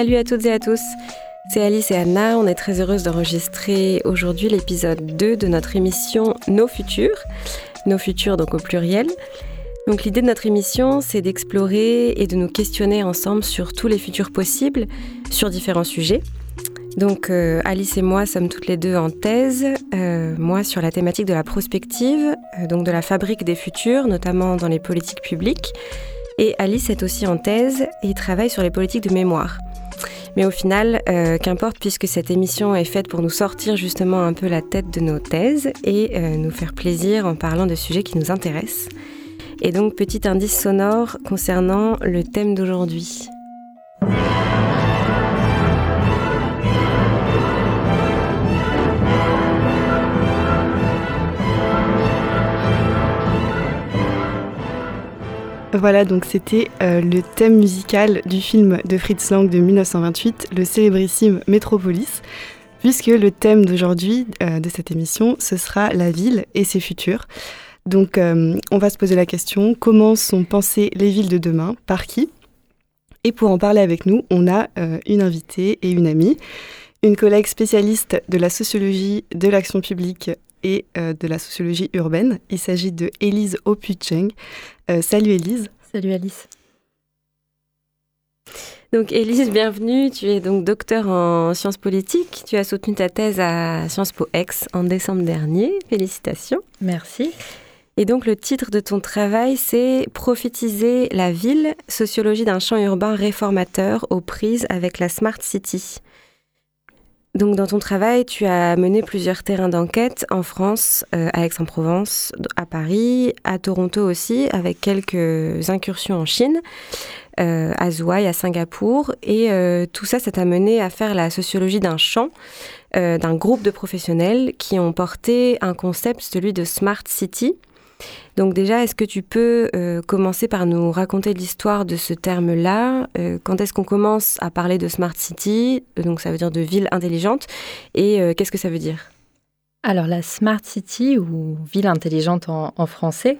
Salut à toutes et à tous. C'est Alice et Anna, on est très heureuse d'enregistrer aujourd'hui l'épisode 2 de notre émission Nos futurs. Nos futurs donc au pluriel. Donc l'idée de notre émission, c'est d'explorer et de nous questionner ensemble sur tous les futurs possibles, sur différents sujets. Donc euh, Alice et moi sommes toutes les deux en thèse, euh, moi sur la thématique de la prospective, euh, donc de la fabrique des futurs, notamment dans les politiques publiques. Et Alice est aussi en thèse et travaille sur les politiques de mémoire. Mais au final, qu'importe puisque cette émission est faite pour nous sortir justement un peu la tête de nos thèses et nous faire plaisir en parlant de sujets qui nous intéressent. Et donc petit indice sonore concernant le thème d'aujourd'hui. Voilà, donc c'était euh, le thème musical du film de Fritz Lang de 1928, le célébrissime Métropolis, puisque le thème d'aujourd'hui euh, de cette émission, ce sera la ville et ses futurs. Donc euh, on va se poser la question, comment sont pensées les villes de demain Par qui? Et pour en parler avec nous, on a une invitée et une amie, une collègue spécialiste de la sociologie de l'action publique et euh, de la sociologie urbaine. Il s'agit de Élise Opucheng. Euh, salut Élise. Salut Alice. Donc Élise, bienvenue. Tu es donc docteur en sciences politiques. Tu as soutenu ta thèse à Sciences Po Ex en décembre dernier. Félicitations. Merci. Et donc le titre de ton travail, c'est Prophétiser la ville, sociologie d'un champ urbain réformateur aux prises avec la Smart City. Donc dans ton travail, tu as mené plusieurs terrains d'enquête en France, euh, à Aix-en-Provence, à Paris, à Toronto aussi, avec quelques incursions en Chine, euh, à Zhuhai, à Singapour. Et euh, tout ça, ça t'a mené à faire la sociologie d'un champ, d'un groupe de professionnels qui ont porté un concept, celui de Smart City, donc déjà, est-ce que tu peux euh, commencer par nous raconter l'histoire de ce terme-là? Euh, Quand est-ce qu'on commence à parler de Smart City? Euh, Donc ça veut dire de ville intelligente. Et qu'est-ce que ça veut dire? Alors la Smart City ou ville intelligente en, français,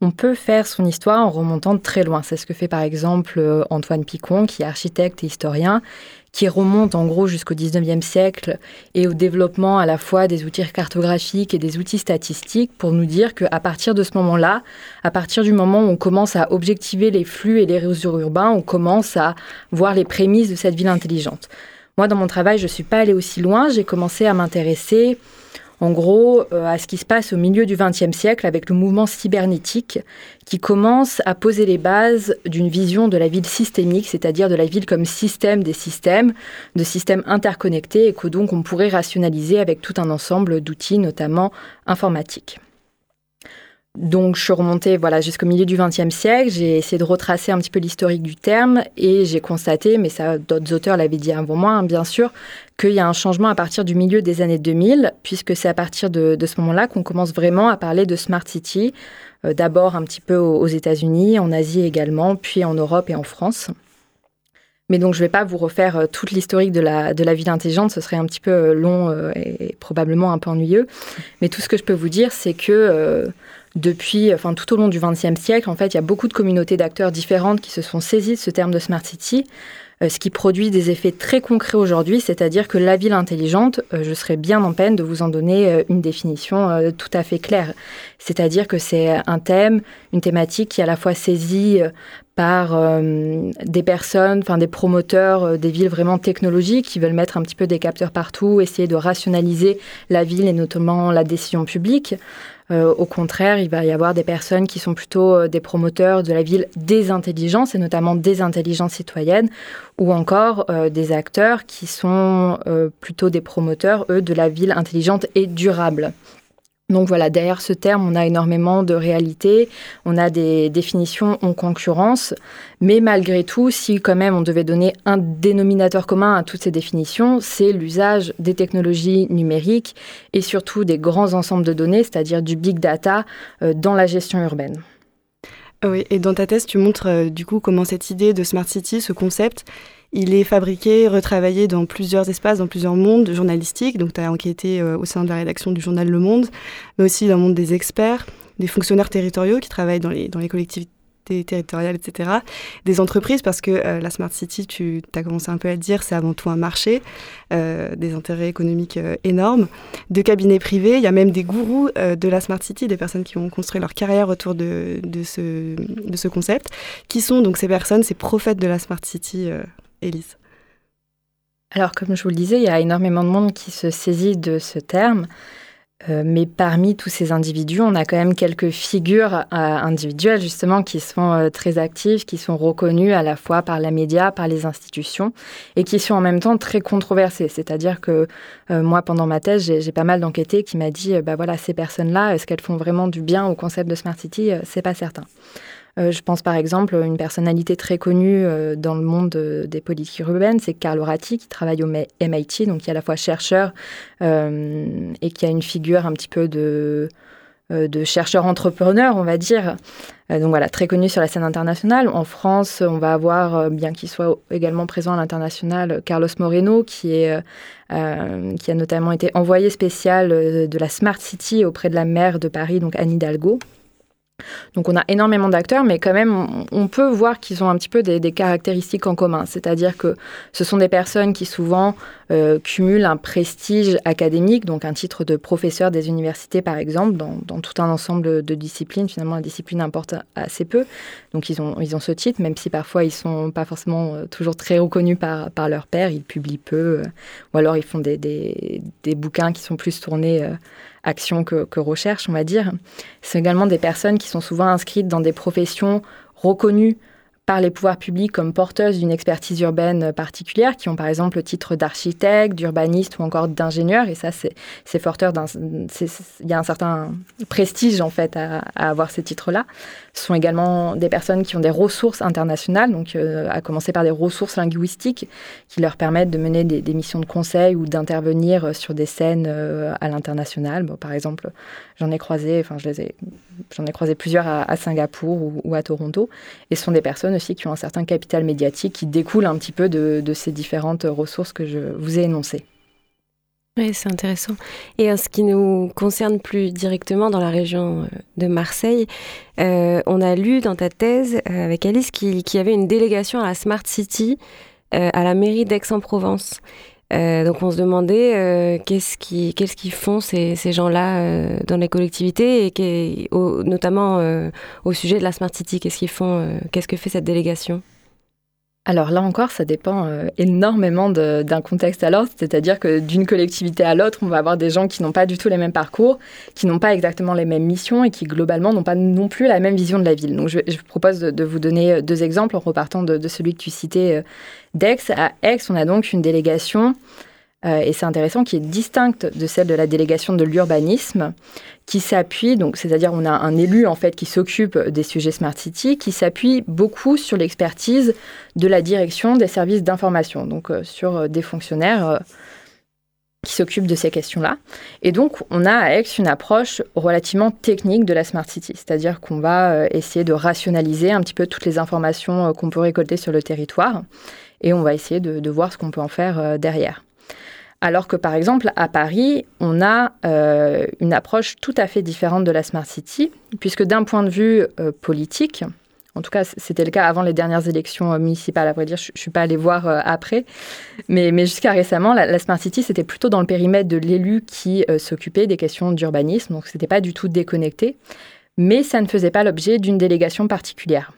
on peut faire son histoire en remontant très loin. C'est ce que fait par exemple Antoine Picon, qui est architecte et historien qui remonte en gros jusqu'au 19e siècle et au développement à la fois des outils cartographiques et des outils statistiques pour nous dire qu'à partir de ce moment-là, à partir du moment où on commence à objectiver les flux et les réseaux urbains, on commence à voir les prémices de cette ville intelligente. Moi, dans mon travail, je ne suis pas allée aussi loin. J'ai commencé à m'intéresser en gros euh, à ce qui se passe au milieu du XXe siècle avec le mouvement cybernétique qui commence à poser les bases d'une vision de la ville systémique, c'est-à-dire de la ville comme système des systèmes, de systèmes interconnectés et que donc on pourrait rationaliser avec tout un ensemble d'outils, notamment informatiques. Donc je suis remontée voilà, jusqu'au milieu du XXe siècle, j'ai essayé de retracer un petit peu l'historique du terme et j'ai constaté, mais ça d'autres auteurs l'avaient dit avant moi hein, bien sûr, qu'il y a un changement à partir du milieu des années 2000, puisque c'est à partir de, ce moment-là qu'on commence vraiment à parler de Smart City, euh, d'abord un petit peu aux, États-Unis, en Asie également, puis en Europe et en France. Mais donc, je ne vais pas vous refaire euh, toute l'historique de la, ville intelligente, ce serait un petit peu euh, long et probablement un peu ennuyeux. Mais tout ce que je peux vous dire, c'est que depuis, enfin, tout au long du XXe siècle, en fait, il y a beaucoup de communautés d'acteurs différentes qui se sont saisies de ce terme de smart city, euh, ce qui produit des effets très concrets aujourd'hui, c'est-à-dire que la ville intelligente, euh, je serais bien en peine de vous en donner euh, une définition tout à fait claire. C'est-à-dire que c'est un thème, une thématique qui est à la fois saisie par des personnes, enfin des promoteurs des villes vraiment technologiques qui veulent mettre un petit peu des capteurs partout, essayer de rationaliser la ville et notamment la décision publique. Euh, au contraire, il va y avoir des personnes qui sont plutôt euh, des promoteurs de la ville des intelligences, et notamment des intelligences citoyennes, ou encore euh, des acteurs qui sont plutôt des promoteurs, eux, de la ville intelligente et durable. Donc voilà, derrière ce terme, on a énormément de réalités, on a des définitions en concurrence, mais malgré tout, si quand même on devait donner un dénominateur commun à toutes ces définitions, c'est l'usage des technologies numériques et surtout des grands ensembles de données, c'est-à-dire du big data, euh, dans la gestion urbaine. Oui, et dans ta thèse, tu montres euh, du coup comment cette idée de Smart City, ce concept, il est fabriqué, retravaillé dans plusieurs espaces, dans plusieurs mondes journalistiques. Donc, tu as enquêté euh, au sein de la rédaction du journal Le Monde, mais aussi dans le monde des experts, des fonctionnaires territoriaux qui travaillent dans les, collectivités territoriales, etc. Des entreprises, parce que la Smart City, tu as commencé un peu à le dire, c'est avant tout un marché, des intérêts économiques énormes. De cabinets privés, il y a même des gourous de la Smart City, des personnes qui ont construit leur carrière autour de ce concept. Qui sont donc ces personnes, ces prophètes de la Smart City, Elise alors, comme je vous le disais, il y a énormément de monde qui se saisit de ce terme. Euh, mais parmi tous ces individus, on a quand même quelques figures euh, individuelles justement qui sont euh, très actives, qui sont reconnues à la fois par les médias, par les institutions, et qui sont en même temps très controversées. C'est-à-dire que moi, pendant ma thèse, j'ai pas mal d'enquêtés qui m'a dit, bah voilà, ces personnes-là, est-ce qu'elles font vraiment du bien au concept de smart city? C'est pas certain. Euh, je pense par exemple à une personnalité très connue euh, dans le monde des politiques urbaines, c'est Carlo Ratti qui travaille au MIT, donc qui est à la fois chercheur euh, et qui a une figure un petit peu de, chercheur entrepreneur, on va dire. donc voilà, très connu sur la scène internationale. En France, on va avoir, bien qu'il soit également présent à l'international, Carlos Moreno, qui, qui a notamment été envoyé spécial de la Smart City auprès de la maire de Paris, donc Anne Hidalgo. Donc on a énormément d'acteurs, mais quand même, on peut voir qu'ils ont un petit peu des, caractéristiques en commun. C'est-à-dire que ce sont des personnes qui souvent euh, cumulent un prestige académique, donc un titre de professeur des universités par exemple, dans, tout un ensemble de disciplines. Finalement, la discipline importe assez peu. Donc ils ont, ils ont ce titre, même si parfois ils ne sont pas forcément euh, toujours très reconnus par, par leur père, ils publient peu, euh, ou alors ils font des, des, bouquins qui sont plus tournés action que, recherche, on va dire. Ce sont également des personnes qui sont souvent inscrites dans des professions reconnues par les pouvoirs publics comme porteuses d'une expertise urbaine particulière, qui ont par exemple le titre d'architecte, d'urbaniste ou encore d'ingénieur. Et ça, c'est forteur d'un. Il y a un certain prestige en fait à, avoir ces titres-là. Ce sont également des personnes qui ont des ressources internationales, donc euh, à commencer par des ressources linguistiques qui leur permettent de mener des, missions de conseil ou d'intervenir sur des scènes euh, à l'international. Bon, par exemple, j'en ai croisé, enfin j'en ai croisé plusieurs à, Singapour ou, à Toronto, et ce sont des personnes aussi qui ont un certain capital médiatique qui découle un petit peu de, ces différentes ressources que je vous ai énoncées. Oui, c'est intéressant. Et en ce qui nous concerne plus directement dans la région euh, de Marseille, euh, on a lu dans ta thèse euh, avec Alice qu'il y avait une délégation à la Smart City à la mairie d'Aix-en-Provence. Donc on se demandait qu'est-ce qu'ils font ces, ces gens-là dans les collectivités et notamment au sujet de la Smart City. Qu'est-ce qu'ils font Qu'est-ce que fait cette délégation? Alors là encore, ça dépend euh, énormément d'un contexte à l'autre, c'est-à-dire que d'une collectivité à l'autre, on va avoir des gens qui n'ont pas du tout les mêmes parcours, qui n'ont pas exactement les mêmes missions et qui globalement n'ont pas non plus la même vision de la ville. Donc je, propose de, vous donner euh, deux exemples en repartant de, celui que tu citais euh, d'Aix. À Aix, on a donc une délégation euh, et c'est intéressant, qui est distincte de celle de la délégation de l'urbanisme, qui s'appuie, donc c'est-à-dire on a un élu en fait qui s'occupe des sujets Smart City, qui s'appuie beaucoup sur l'expertise de la direction des services d'information, donc euh, sur euh, des fonctionnaires qui s'occupent de ces questions-là. Et donc, on a à Aix une approche relativement technique de la Smart City, c'est-à-dire qu'on va essayer de rationaliser un petit peu toutes les informations qu'on peut récolter sur le territoire, et on va essayer de voir ce qu'on peut en faire derrière. Alors que par exemple à Paris, on a euh, une approche tout à fait différente de la Smart City, puisque d'un point de vue euh, politique, en tout cas c'était le cas avant les dernières élections euh, municipales, à vrai dire, je ne suis pas allée voir après, mais, jusqu'à récemment, la, Smart City, c'était plutôt dans le périmètre de l'élu qui s'occupait des questions d'urbanisme, donc ce n'était pas du tout déconnecté, mais ça ne faisait pas l'objet d'une délégation particulière.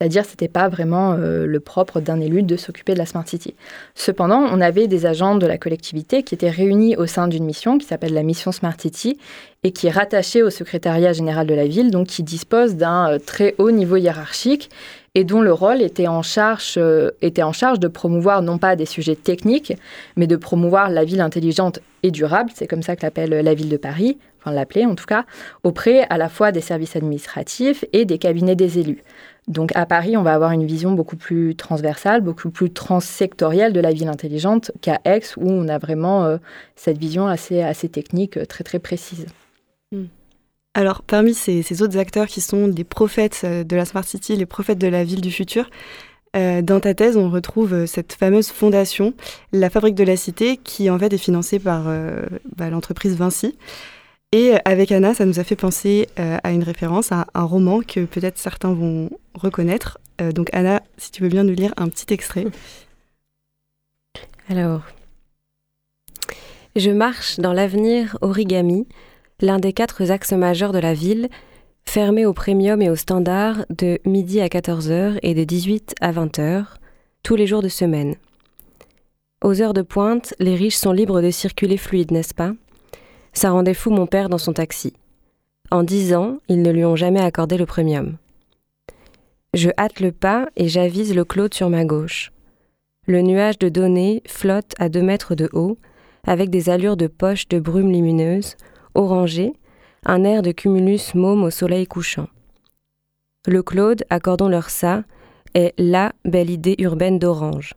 C'est-à-dire que ce n'était pas vraiment euh, le propre d'un élu de s'occuper de la Smart City. Cependant, on avait des agents de la collectivité qui étaient réunis au sein d'une mission qui s'appelle la mission Smart City et qui est rattachée au secrétariat général de la ville, donc qui dispose d'un euh, très haut niveau hiérarchique et dont le rôle était en, charge, euh, était en charge de promouvoir non pas des sujets techniques, mais de promouvoir la ville intelligente et durable, c'est comme ça que l'appelle la ville de Paris, enfin l'appeler en tout cas, auprès à la fois des services administratifs et des cabinets des élus. Donc à Paris, on va avoir une vision beaucoup plus transversale, beaucoup plus transsectorielle de la ville intelligente qu'à Aix, où on a vraiment euh, cette vision assez, assez technique, euh, très très précise. Alors parmi ces, autres acteurs qui sont les prophètes euh, de la Smart City, les prophètes de la ville du futur, dans ta thèse, on retrouve cette fameuse fondation, la Fabrique de la Cité, qui en fait est financée par bah, l'entreprise Vinci. Et avec Anna, ça nous a fait penser à une référence, à un roman que peut-être certains vont reconnaître. donc Anna, si tu veux bien nous lire un petit extrait. Alors, je marche dans l'avenir origami, l'un des quatre axes majeurs de la ville, fermé au premium et au standard de midi à 14h et de 18 à 20h, tous les jours de semaine. Aux heures de pointe, les riches sont libres de circuler fluide, n'est-ce pas? Ça rendait fou mon père dans son taxi. En dix ans, ils ne lui ont jamais accordé le premium. Je hâte le pas et j'avise le Claude sur ma gauche. Le nuage de données flotte à deux mètres de haut, avec des allures de poche de brume lumineuse, orangée, un air de cumulus môme au soleil couchant. Le Claude, accordons-leur ça, est la belle idée urbaine d'Orange.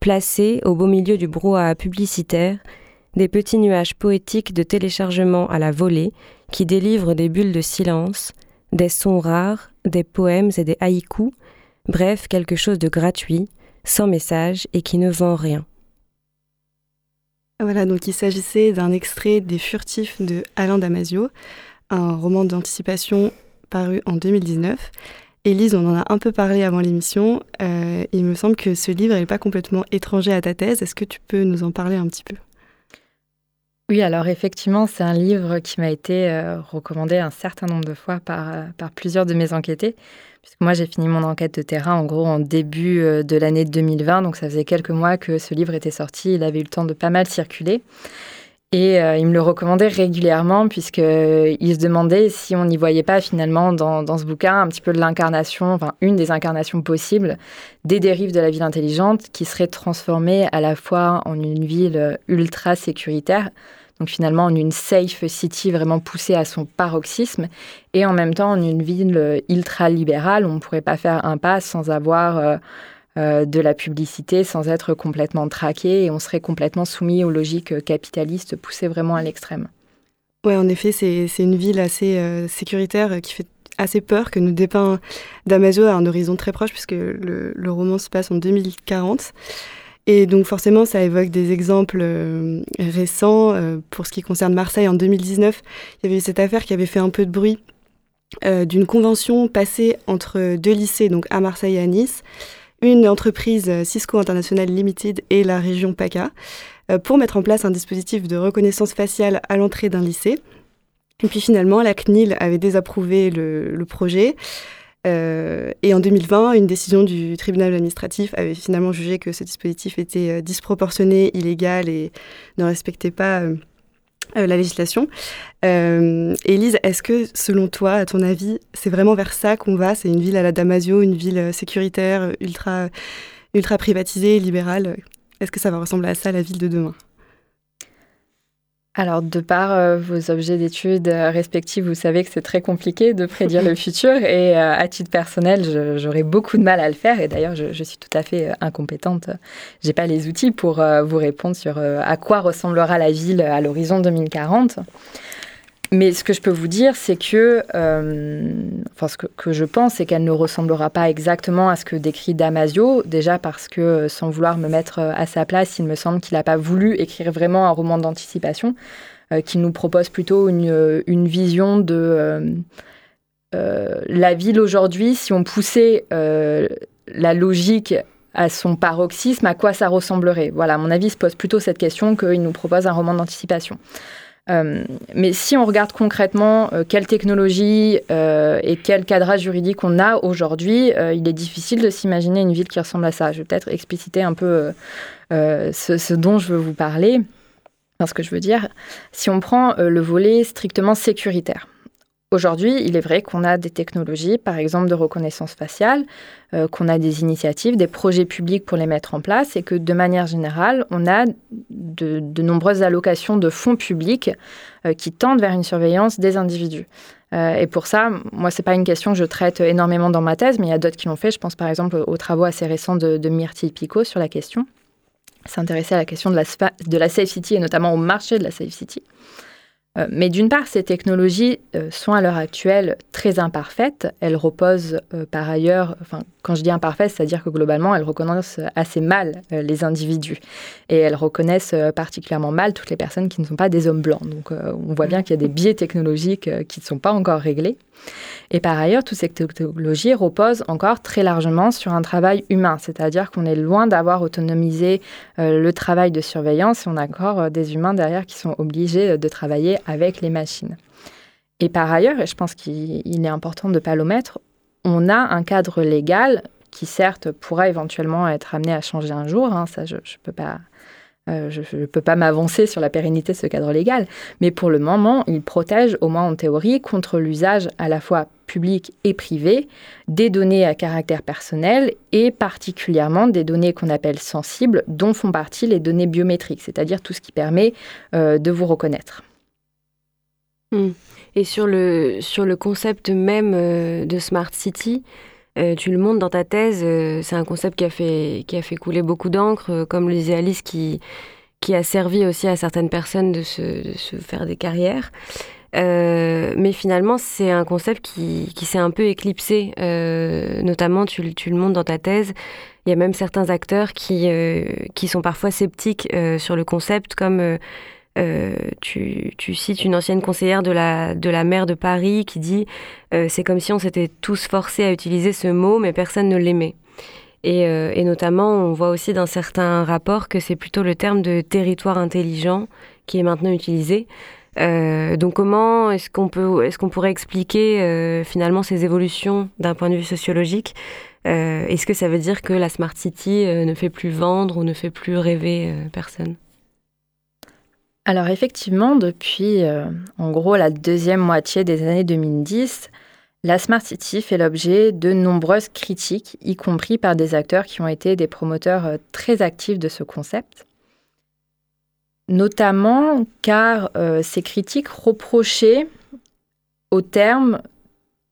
Placée au beau milieu du brouhaha publicitaire, des petits nuages poétiques de téléchargement à la volée qui délivrent des bulles de silence, des sons rares, des poèmes et des haïkus, bref, quelque chose de gratuit, sans message et qui ne vend rien. Voilà, donc il s'agissait d'un extrait des Furtifs de Alain Damasio, un roman d'anticipation paru en 2019. Élise, on en a un peu parlé avant l'émission. Euh, il me semble que ce livre n'est pas complètement étranger à ta thèse. Est-ce que tu peux nous en parler un petit peu? Oui, alors effectivement, c'est un livre qui m'a été euh, recommandé un certain nombre de fois par, euh, par plusieurs de mes enquêtés, puisque moi j'ai fini mon enquête de terrain en gros en début de l'année 2020, donc ça faisait quelques mois que ce livre était sorti, il avait eu le temps de pas mal circuler. Et euh, il me le recommandait régulièrement puisqu'il se demandait si on n'y voyait pas finalement dans, ce bouquin un petit peu l'incarnation, enfin une des incarnations possibles des dérives de la ville intelligente qui serait transformée à la fois en une ville ultra sécuritaire, donc finalement en une safe city vraiment poussée à son paroxysme, et en même temps en une ville ultra libérale, on ne pourrait pas faire un pas sans avoir... Euh, euh, de la publicité sans être complètement traqué et on serait complètement soumis aux logiques capitalistes poussées vraiment à l'extrême. Oui, en effet, c'est une ville assez euh, sécuritaire qui fait assez peur, que nous dépeint Damaso à un horizon très proche, puisque le, roman se passe en 2040. Et donc forcément, ça évoque des exemples euh, récents. pour ce qui concerne Marseille, en 2019, il y avait eu cette affaire qui avait fait un peu de bruit d'une convention passée entre deux lycées, donc à Marseille et à Nice, une entreprise euh, Cisco International Limited et la région PACA euh, pour mettre en place un dispositif de reconnaissance faciale à l'entrée d'un lycée. Et puis finalement, la CNIL avait désapprouvé le, projet. Euh, et en 2020, une décision du tribunal administratif avait finalement jugé que ce dispositif était disproportionné, illégal et ne respectait pas euh, la législation. Euh, Élise, est-ce que selon toi, à ton avis, c'est vraiment vers ça qu'on va? C'est une ville à la Damasio, une ville euh, sécuritaire, ultra, ultra privatisée, libérale? Est-ce que ça va ressembler à ça, la ville de demain? Alors, de par euh, vos objets d'études euh, respectifs, vous savez que c'est très compliqué de prédire le futur et euh, à titre personnel, j'aurais beaucoup de mal à le faire et d'ailleurs, je, suis tout à fait incompétente. J'ai pas les outils pour vous répondre sur à quoi ressemblera la ville à l'horizon 2040. Mais ce que je peux vous dire, c'est que, euh, enfin, ce que, je pense, c'est qu'elle ne ressemblera pas exactement à ce que décrit Damasio, déjà parce que, euh, sans vouloir me mettre euh, à sa place, il me semble qu'il n'a pas voulu écrire vraiment un roman d'anticipation, qu'il nous propose plutôt une, vision de la ville aujourd'hui, si on poussait la logique à son paroxysme, à quoi ça ressemblerait? Voilà, à mon avis, il se pose plutôt cette question qu'il nous propose un roman d'anticipation. Euh, mais si on regarde concrètement euh, quelle technologie euh, et quel cadrage juridique on a aujourd'hui, il est difficile de s'imaginer une ville qui ressemble à ça. Je vais peut-être expliciter un peu ce, ce, dont je veux vous parler. Parce que je veux dire, si on prend le volet strictement sécuritaire, Aujourd'hui, il est vrai qu'on a des technologies, par exemple de reconnaissance faciale, euh, qu'on a des initiatives, des projets publics pour les mettre en place et que de manière générale, on a de, nombreuses allocations de fonds publics euh, qui tendent vers une surveillance des individus. Euh, et pour ça, moi, ce n'est pas une question que je traite énormément dans ma thèse, mais il y a d'autres qui l'ont fait. Je pense par exemple aux travaux assez récents de, de Myrtille Picot sur la question. S'intéresser à la question de la, de la Safe City et notamment au marché de la Safe City. Euh, mais d'une part, ces technologies euh, sont à l'heure actuelle très imparfaites. Elles reposent euh, par ailleurs, enfin, quand je dis imparfaites, c'est-à-dire que globalement, elles reconnaissent assez mal les individus. Et elles reconnaissent particulièrement mal toutes les personnes qui ne sont pas des hommes blancs. Donc on voit bien qu'il y a des biais technologiques qui ne sont pas encore réglés. Et par ailleurs, toutes ces technologies reposent encore très largement sur un travail humain, c'est-à-dire qu'on est loin d'avoir autonomisé le travail de surveillance on a encore des humains derrière qui sont obligés de travailler avec les machines. Et par ailleurs, et je pense qu'il est important de ne pas l'omettre, on a un cadre légal qui certes pourra éventuellement être amené à changer un jour, hein, ça je ne peux pas euh, je ne pas m'avancer sur la pérennité de ce cadre légal, mais pour le moment, il protège, au moins en théorie, contre l'usage à la fois public et privé des données à caractère personnel et particulièrement des données qu'on appelle sensibles, dont font partie les données biométriques, c'est-à-dire tout ce qui permet euh, de vous reconnaître. Hmm. Et sur le, sur le concept même euh, de Smart City, euh, tu le montres dans ta thèse, euh, c'est un concept qui a fait, qui a fait couler beaucoup d'encre, comme le disait Alice, qui, qui a servi aussi à certaines personnes de se, faire des carrières. mais finalement, c'est un concept qui, qui s'est un peu éclipsé. notamment, tu, tu, le montres dans ta thèse. Il y a même certains acteurs qui, qui sont parfois sceptiques sur le concept, comme euh, tu, cites une ancienne conseillère de la, de la maire de Paris qui dit euh, c'est comme si on s'était tous forcés à utiliser ce mot, mais personne ne l'aimait. Et, euh, et, notamment, on voit aussi dans certains rapports que c'est plutôt le terme de territoire intelligent qui est maintenant utilisé. donc, comment est-ce qu'on peut, est-ce qu'on pourrait expliquer finalement ces évolutions d'un point de vue sociologique? Est-ce que ça veut dire que la smart city ne fait plus vendre ou ne fait plus rêver personne? Alors effectivement, depuis euh, en gros la deuxième moitié des années 2010, la Smart City fait l'objet de nombreuses critiques, y compris par des acteurs qui ont été des promoteurs euh, très actifs de ce concept. Notamment car euh, ces critiques reprochaient au terme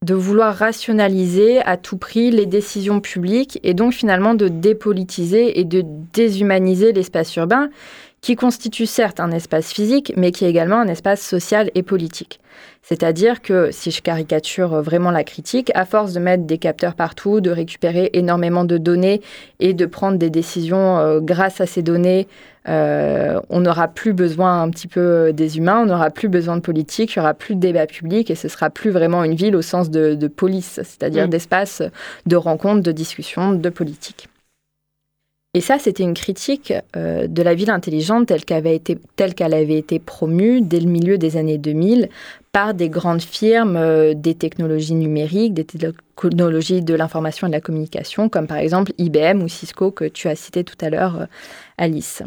de vouloir rationaliser à tout prix les décisions publiques et donc finalement de dépolitiser et de déshumaniser l'espace urbain qui constitue certes un espace physique, mais qui est également un espace social et politique. C'est-à-dire que, si je caricature vraiment la critique, à force de mettre des capteurs partout, de récupérer énormément de données et de prendre des décisions euh, grâce à ces données, euh, on n'aura plus besoin un petit peu des humains, on n'aura plus besoin de politique, il n'y aura plus de débat public et ce sera plus vraiment une ville au sens de, police, c'est-à-dire mm. d'espace de rencontre, de discussion, de politique. Et ça, c'était une critique euh, de la ville intelligente telle qu'elle avait, été, promue dès le milieu des années 2000 par des grandes firmes euh, des technologies numériques, des technologies de l'information et de la communication, comme par exemple IBM ou Cisco que tu as cité tout à l'heure, euh, Alice.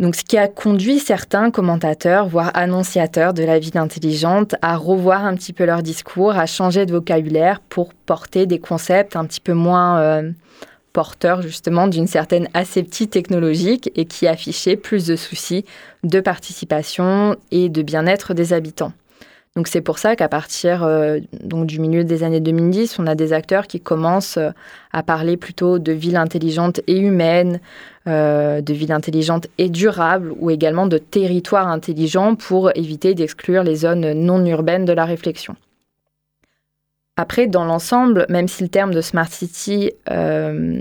Donc, ce qui a conduit certains commentateurs, voire annonciateurs de la ville intelligente, à revoir un petit peu leur discours, à changer de vocabulaire pour porter des concepts un petit peu moins porteur justement d'une certaine aseptie technologique et qui affichait plus de soucis de participation et de bien-être des habitants. Donc c'est pour ça qu'à partir euh, donc du milieu des années 2010, on a des acteurs qui commencent euh, à parler plutôt de ville intelligente et humaine, euh, de ville intelligente et durable, ou également de territoire intelligent pour éviter d'exclure les zones non urbaines de la réflexion. Après, dans l'ensemble, même si le terme de Smart City euh,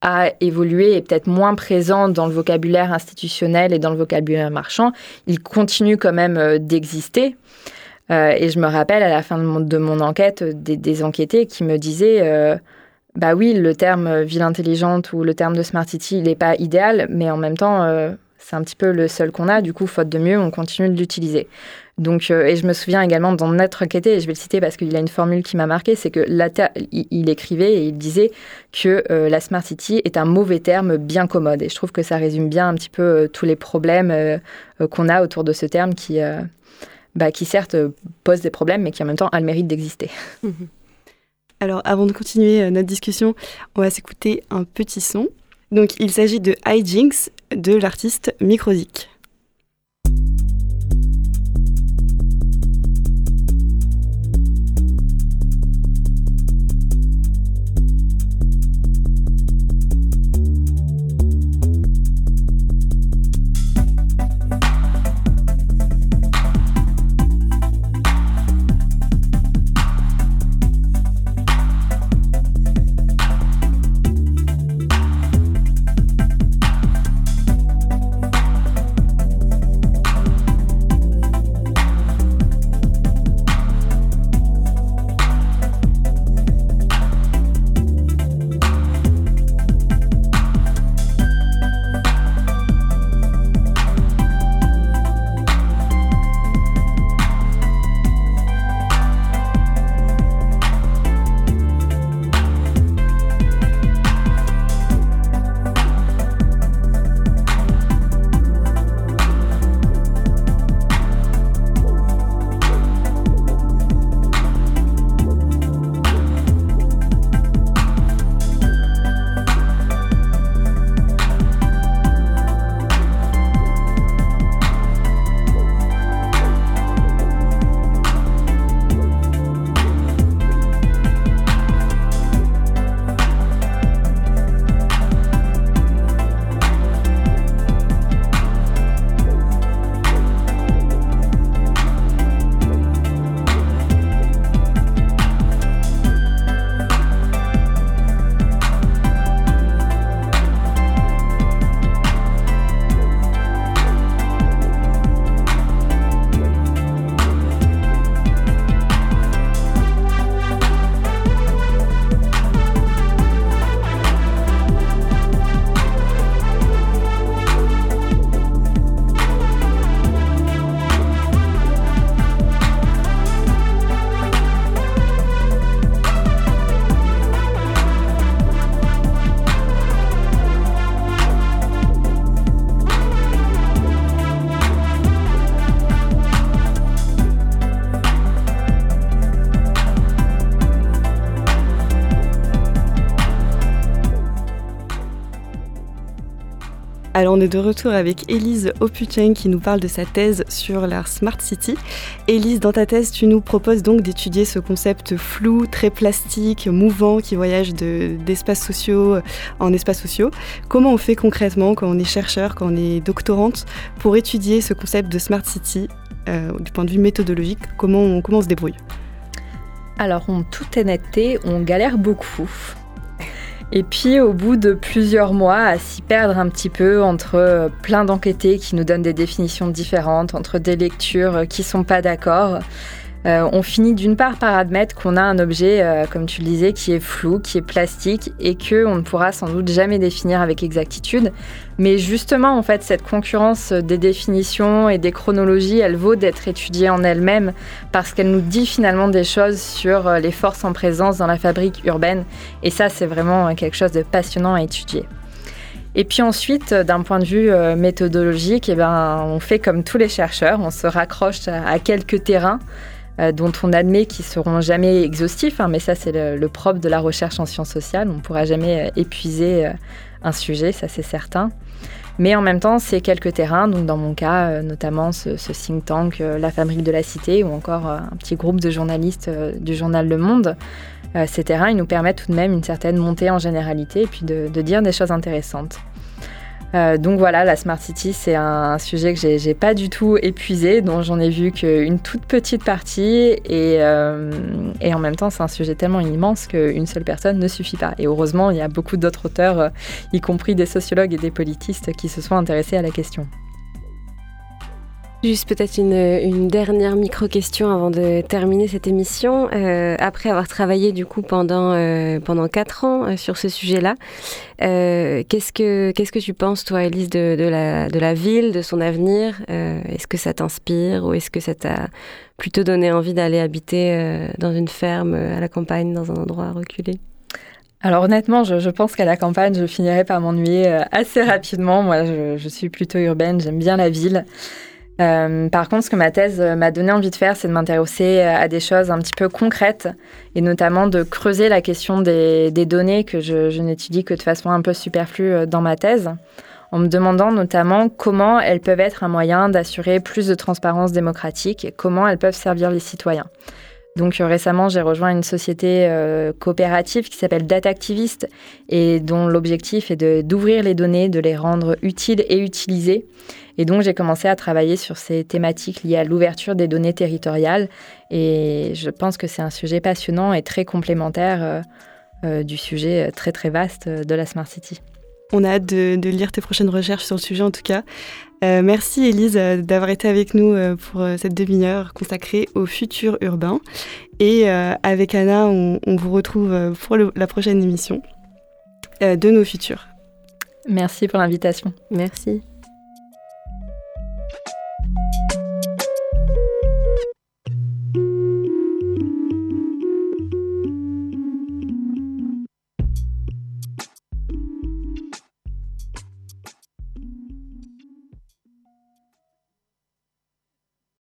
a évolué et peut-être moins présent dans le vocabulaire institutionnel et dans le vocabulaire marchand, il continue quand même euh, d'exister. Euh, et je me rappelle à la fin de mon, enquête des, enquêtés qui me disaient bah oui, le terme ville intelligente ou le terme de Smart City, il n'est pas idéal, mais en même temps, c'est un petit peu le seul qu'on a. Du coup, faute de mieux, on continue de l'utiliser. Donc, euh, et je me souviens également dans notre enquêté, et je vais le citer parce qu'il a une formule qui m'a marqué, c'est que il, écrivait et il disait que euh, la Smart City est un mauvais terme bien commode. Et je trouve que ça résume bien un petit peu euh, tous les problèmes qu'on a autour de ce terme qui, bah, qui certes pose des problèmes, mais qui en même temps a le mérite d'exister. Alors, avant de continuer notre discussion, on va s'écouter un petit son. Donc, il s'agit de Hijinks de l'artiste Microzik. Alors on est de retour avec Élise Opuchen qui nous parle de sa thèse sur la Smart City. Élise, dans ta thèse, tu nous proposes donc d'étudier ce concept flou, très plastique, mouvant, qui voyage d'espaces sociaux en espaces sociaux. Comment on fait concrètement quand on est chercheur, quand on est doctorante, pour étudier ce concept de Smart City euh, du point de vue méthodologique? Comment on, comment on se débrouille? Alors en toute honnêteté, on galère beaucoup. Et puis au bout de plusieurs mois, à s'y perdre un petit peu entre euh, plein d'enquêtés qui nous donnent des définitions différentes, entre des lectures euh, qui sont pas d'accord, euh, on finit d'une part par admettre qu'on a un objet, comme tu le disais, qui est flou, qui est plastique et que on ne pourra sans doute jamais définir avec exactitude. Mais justement, en fait, cette concurrence des définitions et des chronologies, elle vaut d'être étudiée en elle-même parce qu'elle nous dit finalement des choses sur euh, les forces en présence dans la fabrique urbaine. Et ça, c'est vraiment euh, quelque chose de passionnant à étudier. Et puis ensuite, euh, d'un point de vue méthodologique, eh ben, on fait comme tous les chercheurs, on se raccroche à, quelques terrains dont on admet qu'ils seront jamais exhaustifs, hein, mais ça c'est le, propre de la recherche en sciences sociales, on ne pourra jamais épuiser un sujet, ça c'est certain. Mais en même temps, c'est quelques terrains, donc dans mon cas, euh, notamment ce, think tank, euh, la Fabrique de la Cité, ou encore euh, un petit groupe de journalistes du journal Le Monde. ces terrains, ils nous permettent tout de même une certaine montée en généralité et puis de dire des choses intéressantes. Euh, donc voilà, la Smart City, c'est un, sujet que j'ai pas du tout épuisé, dont j'en ai vu qu'une toute petite partie. Euh, et, en même temps, c'est un sujet tellement immense qu'une seule personne ne suffit pas. Et heureusement, il y a beaucoup d'autres auteurs, euh, y compris des sociologues et des politistes, qui se sont intéressés à la question. Juste peut-être une, dernière micro-question avant de terminer cette émission. Euh, après avoir travaillé du coup pendant, euh, pendant quatre ans euh, sur ce sujet-là, qu'est-ce, que, qu'est-ce que tu penses toi Elise de, de, la, ville, de son avenir Est-ce que ça t'inspire ou est-ce que ça t'a plutôt donné envie d'aller habiter dans une ferme à la campagne, dans un endroit reculé? Alors honnêtement, je, pense qu'à la campagne, je finirais par m'ennuyer assez rapidement. Moi, je suis plutôt urbaine, j'aime bien la ville. Euh, par contre, ce que ma thèse euh, m'a donné envie de faire, c'est de m'intéresser euh, à des choses un petit peu concrètes et notamment de creuser la question des, données que je, n'étudie que de façon un peu superflue dans ma thèse, en me demandant notamment comment elles peuvent être un moyen d'assurer plus de transparence démocratique et comment elles peuvent servir les citoyens. Donc récemment, j'ai rejoint une société coopérative qui s'appelle Data Activist et dont l'objectif est d'ouvrir les données, de les rendre utiles et utilisées et donc, j'ai commencé à travailler sur ces thématiques liées à l'ouverture des données territoriales. Et je pense que c'est un sujet passionnant et très complémentaire euh, euh, du sujet très, très vaste de la Smart City. On a hâte de, lire tes prochaines recherches sur le sujet, en tout cas. Euh, merci, Elise, d'avoir été avec nous pour cette demi-heure consacrée au futur urbain. Et avec Anna, on, vous retrouve pour la prochaine émission de nos futurs. Merci pour l'invitation. Merci.